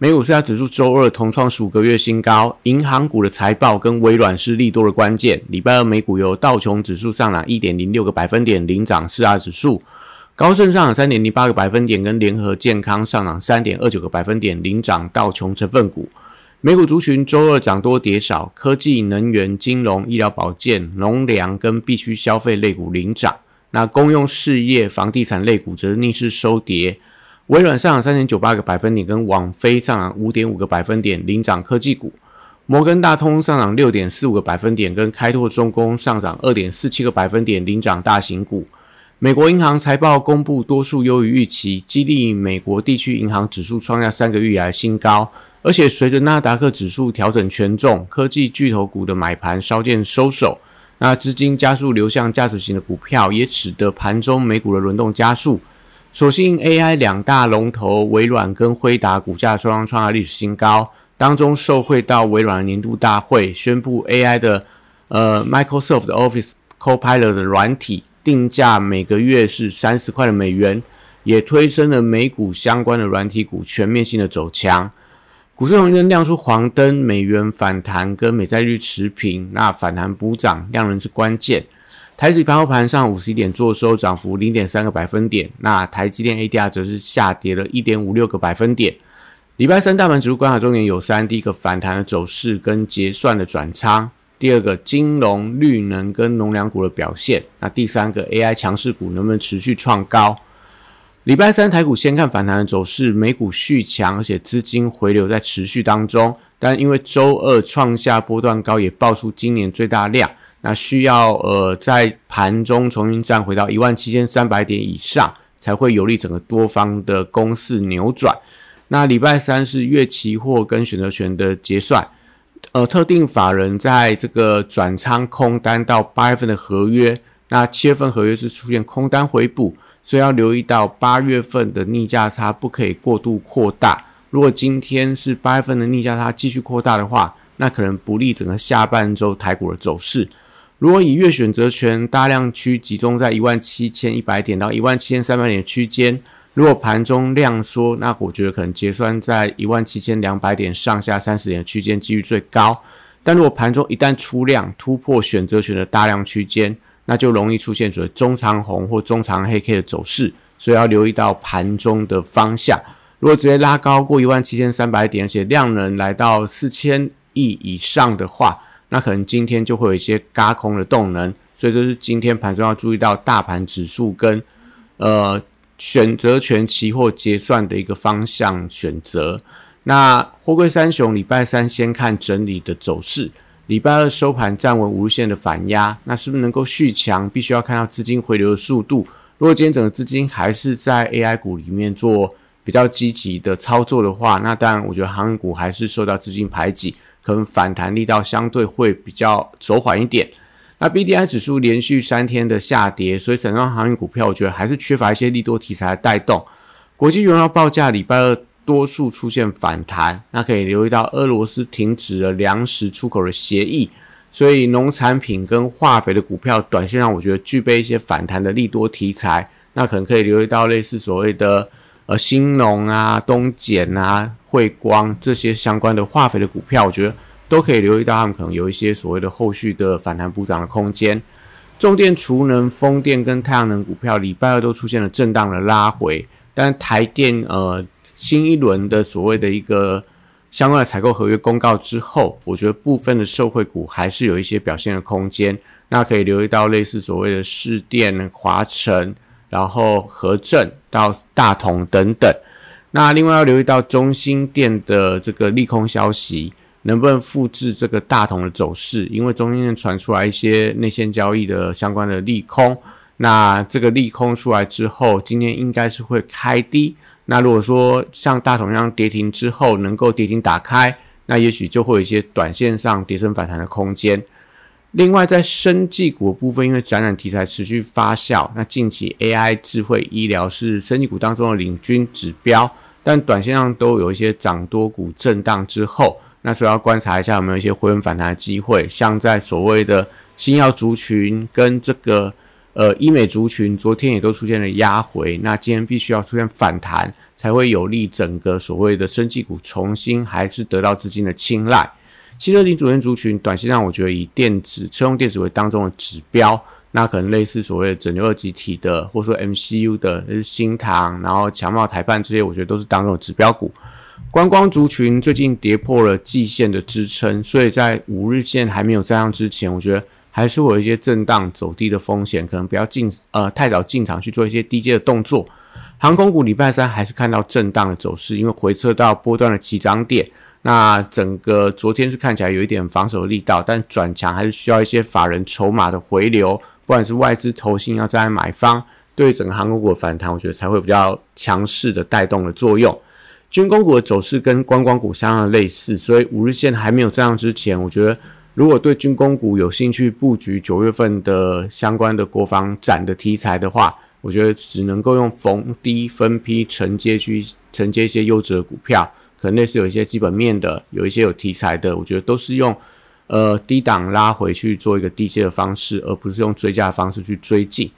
美股四大指数周二同创十五个月新高，银行股的财报跟微软是利多的关键。礼拜二美股由道琼指数上涨一点零六个百分点领涨四大指数，高盛上涨三点零八个百分点，跟联合健康上涨三点二九个百分点领涨道琼成分股。美股族群周二涨多跌少，科技、能源、金融、医疗保健、农粮跟必需消费类股领涨，那公用事业、房地产类股则逆势收跌。微软上涨三点九八个百分点，跟网飞上涨五点五个百分点，领涨科技股；摩根大通上涨六点四五个百分点，跟开拓重工上涨二点四七个百分点，领涨大型股。美国银行财报公布，多数优于预期，激励美国地区银行指数创下三个月以来新高。而且随着纳达克指数调整权重，科技巨头股的买盘稍见收手，那资金加速流向价值型的股票，也使得盘中美股的轮动加速。所幸 AI 两大龙头微软跟辉达股价双双创下历史新高，当中受惠到微软年度大会宣布 AI 的呃 Microsoft Office Copilot 的软体定价每个月是三十块的美元，也推升了美股相关的软体股全面性的走强。股市红灯亮出黄灯，美元反弹跟美债率持平，那反弹补涨量能是关键。台指盘后盘上五十一点做收，涨幅零点三个百分点。那台积电 ADR 则是下跌了一点五六个百分点。礼拜三大盘指数观察重点有三：第一个反弹的走势跟结算的转仓；第二个金融、绿能跟农粮股的表现；那第三个 AI 强势股能不能持续创高？礼拜三台股先看反弹的走势，美股续强，而且资金回流在持续当中。但因为周二创下波段高，也爆出今年最大量。那需要呃在盘中重新站回到一万七千三百点以上，才会有利整个多方的攻势扭转。那礼拜三是月期货跟选择权的结算，呃，特定法人在这个转仓空单到八月份的合约，那七月份合约是出现空单回补，所以要留意到八月份的逆价差不可以过度扩大。如果今天是八月份的逆价差继续扩大的话，那可能不利整个下半周台股的走势。如果以月选择权大量区集中在一万七千一百点到一万七千三百点区间，如果盘中量缩，那我觉得可能结算在一万七千两百点上下三十点区间几率最高。但如果盘中一旦出量突破选择权的大量区间，那就容易出现所谓中长红或中长黑 K 的走势，所以要留意到盘中的方向。如果直接拉高过一万七千三百点，而且量能来到四千亿以上的话，那可能今天就会有一些嘎空的动能，所以这是今天盘中要注意到大盘指数跟呃选择权期货结算的一个方向选择。那货柜三雄礼拜三先看整理的走势，礼拜二收盘站稳五日线的反压，那是不是能够续强？必须要看到资金回流的速度。如果今天整个资金还是在 AI 股里面做比较积极的操作的话，那当然我觉得航运股还是受到资金排挤。可能反弹力道相对会比较走缓一点。那 B D I 指数连续三天的下跌，所以整张航运股票我觉得还是缺乏一些利多题材的带动。国际原油报价礼拜二多数出现反弹，那可以留意到俄罗斯停止了粮食出口的协议，所以农产品跟化肥的股票短线上我觉得具备一些反弹的利多题材，那可能可以留意到类似所谓的。呃，新农啊、东碱啊、汇光这些相关的化肥的股票，我觉得都可以留意到，他们可能有一些所谓的后续的反弹补涨的空间。重电、储能、风电跟太阳能股票，礼拜二都出现了震荡的拉回，但台电呃新一轮的所谓的一个相关的采购合约公告之后，我觉得部分的受惠股还是有一些表现的空间。那可以留意到类似所谓的市电、华晨。然后和正到大同等等，那另外要留意到中心店的这个利空消息，能不能复制这个大同的走势？因为中间传出来一些内线交易的相关的利空，那这个利空出来之后，今天应该是会开低。那如果说像大同一样跌停之后能够跌停打开，那也许就会有一些短线上跌升反弹的空间。另外，在生技股部分，因为展览题材持续发酵，那近期 AI 智慧医疗是生技股当中的领军指标，但短线上都有一些涨多股震荡之后，那所以要观察一下有没有一些回稳反弹的机会，像在所谓的新药族群跟这个呃医美族群，昨天也都出现了压回，那今天必须要出现反弹，才会有利整个所谓的生技股重新还是得到资金的青睐。汽车零组件族群，短线上我觉得以电子车用电子为当中的指标，那可能类似所谓的整流二极体的，或者说 MCU 的，就是新唐，然后强茂、台办这些，我觉得都是当中的指标股。观光族群最近跌破了季线的支撑，所以在五日线还没有站上之前，我觉得还是会有一些震荡走低的风险，可能不要进呃太早进场去做一些低阶的动作。航空股礼拜三还是看到震荡的走势，因为回撤到波段的起涨点。那整个昨天是看起来有一点防守力道，但转强还是需要一些法人筹码的回流，不管是外资投信要在买方，对整个航空股的反弹，我觉得才会比较强势的带动的作用。军工股的走势跟观光股相当类似，所以五日线还没有这样之前，我觉得如果对军工股有兴趣布局九月份的相关的国防展的题材的话，我觉得只能够用逢低分批承接去承接一些优质的股票。可能类似有一些基本面的，有一些有题材的，我觉得都是用呃低档拉回去做一个低阶的方式，而不是用追加的方式去追进。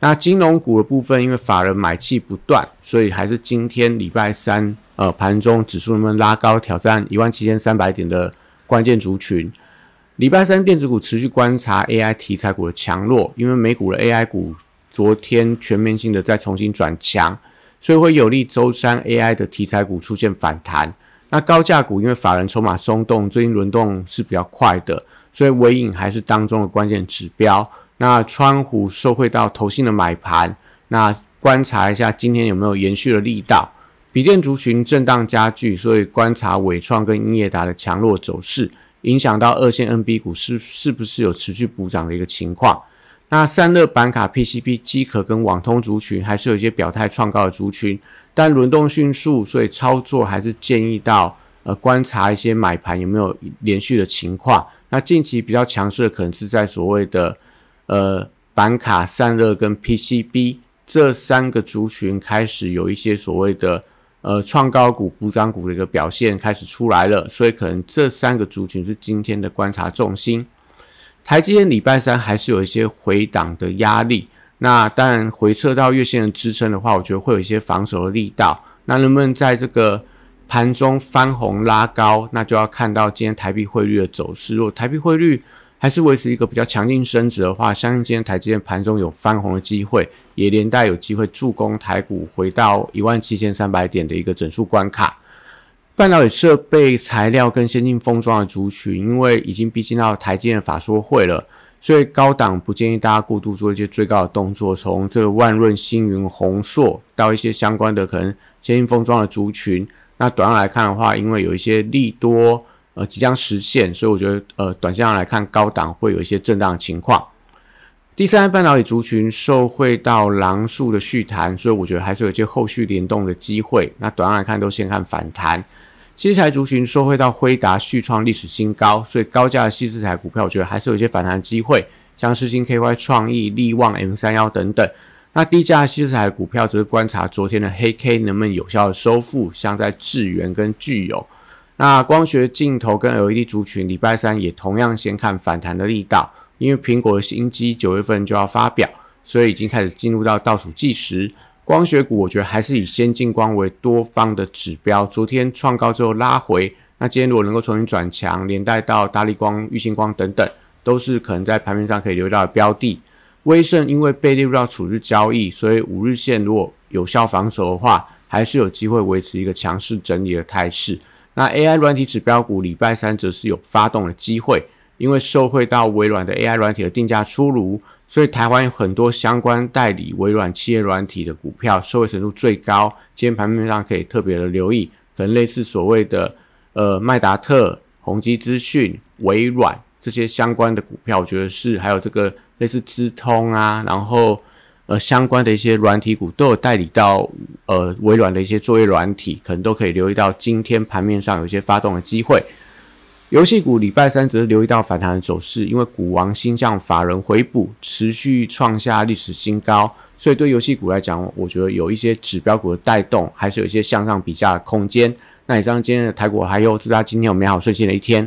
那金融股的部分，因为法人买气不断，所以还是今天礼拜三呃盘中指数能不能拉高挑战一万七千三百点的关键族群。礼拜三电子股持续观察 AI 题材股的强弱，因为美股的 AI 股昨天全面性的再重新转强。所以会有利周三 AI 的题材股出现反弹。那高价股因为法人筹码松动，最近轮动是比较快的，所以尾影还是当中的关键指标。那川股受惠到投信的买盘，那观察一下今天有没有延续的力道。笔电族群震荡加剧，所以观察伟创跟英业达的强弱走势，影响到二线 NB 股是是不是有持续补涨的一个情况。那散热板卡、PCB、机壳跟网通族群还是有一些表态创高的族群，但轮动迅速，所以操作还是建议到呃观察一些买盘有没有连续的情况。那近期比较强势的可能是在所谓的呃板卡、散热跟 PCB 这三个族群开始有一些所谓的呃创高股、补涨股的一个表现开始出来了，所以可能这三个族群是今天的观察重心。台积电礼拜三还是有一些回档的压力，那当然回撤到月线的支撑的话，我觉得会有一些防守的力道。那能不能在这个盘中翻红拉高，那就要看到今天台币汇率的走势。如果台币汇率还是维持一个比较强劲升值的话，相信今天台积电盘中有翻红的机会，也连带有机会助攻台股回到一万七千三百点的一个整数关卡。半导体设备材料跟先进封装的族群，因为已经逼近到台积电法说会了，所以高档不建议大家过度做一些追高的动作。从这个万润、星云、宏硕到一些相关的可能先进封装的族群，那短上来看的话，因为有一些利多呃即将实现，所以我觉得呃短线上来看高档会有一些震荡的情况。第三半导体族群受惠到狼树的续弹，所以我觉得还是有一些后续联动的机会。那短上来看都先看反弹。西材族群收回到辉达续创历史新高，所以高价的西资材股票，我觉得还是有一些反弹机会，像世星 KY 创意、力旺 M 三幺等等。那低价西资材股票，则是观察昨天的黑 K 能不能有效的收复，像在智源跟具有。那光学镜头跟 LED 族群，礼拜三也同样先看反弹的力道，因为苹果的新机九月份就要发表，所以已经开始进入到倒数计时。光学股，我觉得还是以先进光为多方的指标。昨天创高之后拉回，那今天如果能够重新转强，连带到大力光、玉星光等等，都是可能在盘面上可以留到的标的。威盛因为被列入到处日交易，所以五日线如果有效防守的话，还是有机会维持一个强势整理的态势。那 AI 软体指标股礼拜三则是有发动的机会，因为受惠到微软的 AI 软体的定价出炉。所以台湾有很多相关代理微软企业软体的股票，受惠程度最高。今天盘面上可以特别的留意，可能类似所谓的呃麦达特、宏基资讯、微软这些相关的股票，我觉得是还有这个类似资通啊，然后呃相关的一些软体股都有代理到呃微软的一些作业软体，可能都可以留意到今天盘面上有一些发动的机会。游戏股礼拜三则是留意到反弹的走势，因为股王新向法人回补，持续创下历史新高，所以对游戏股来讲，我觉得有一些指标股的带动，还是有一些向上比价的空间。那以上今天的台股还有，祝大家今天有美好顺心的一天。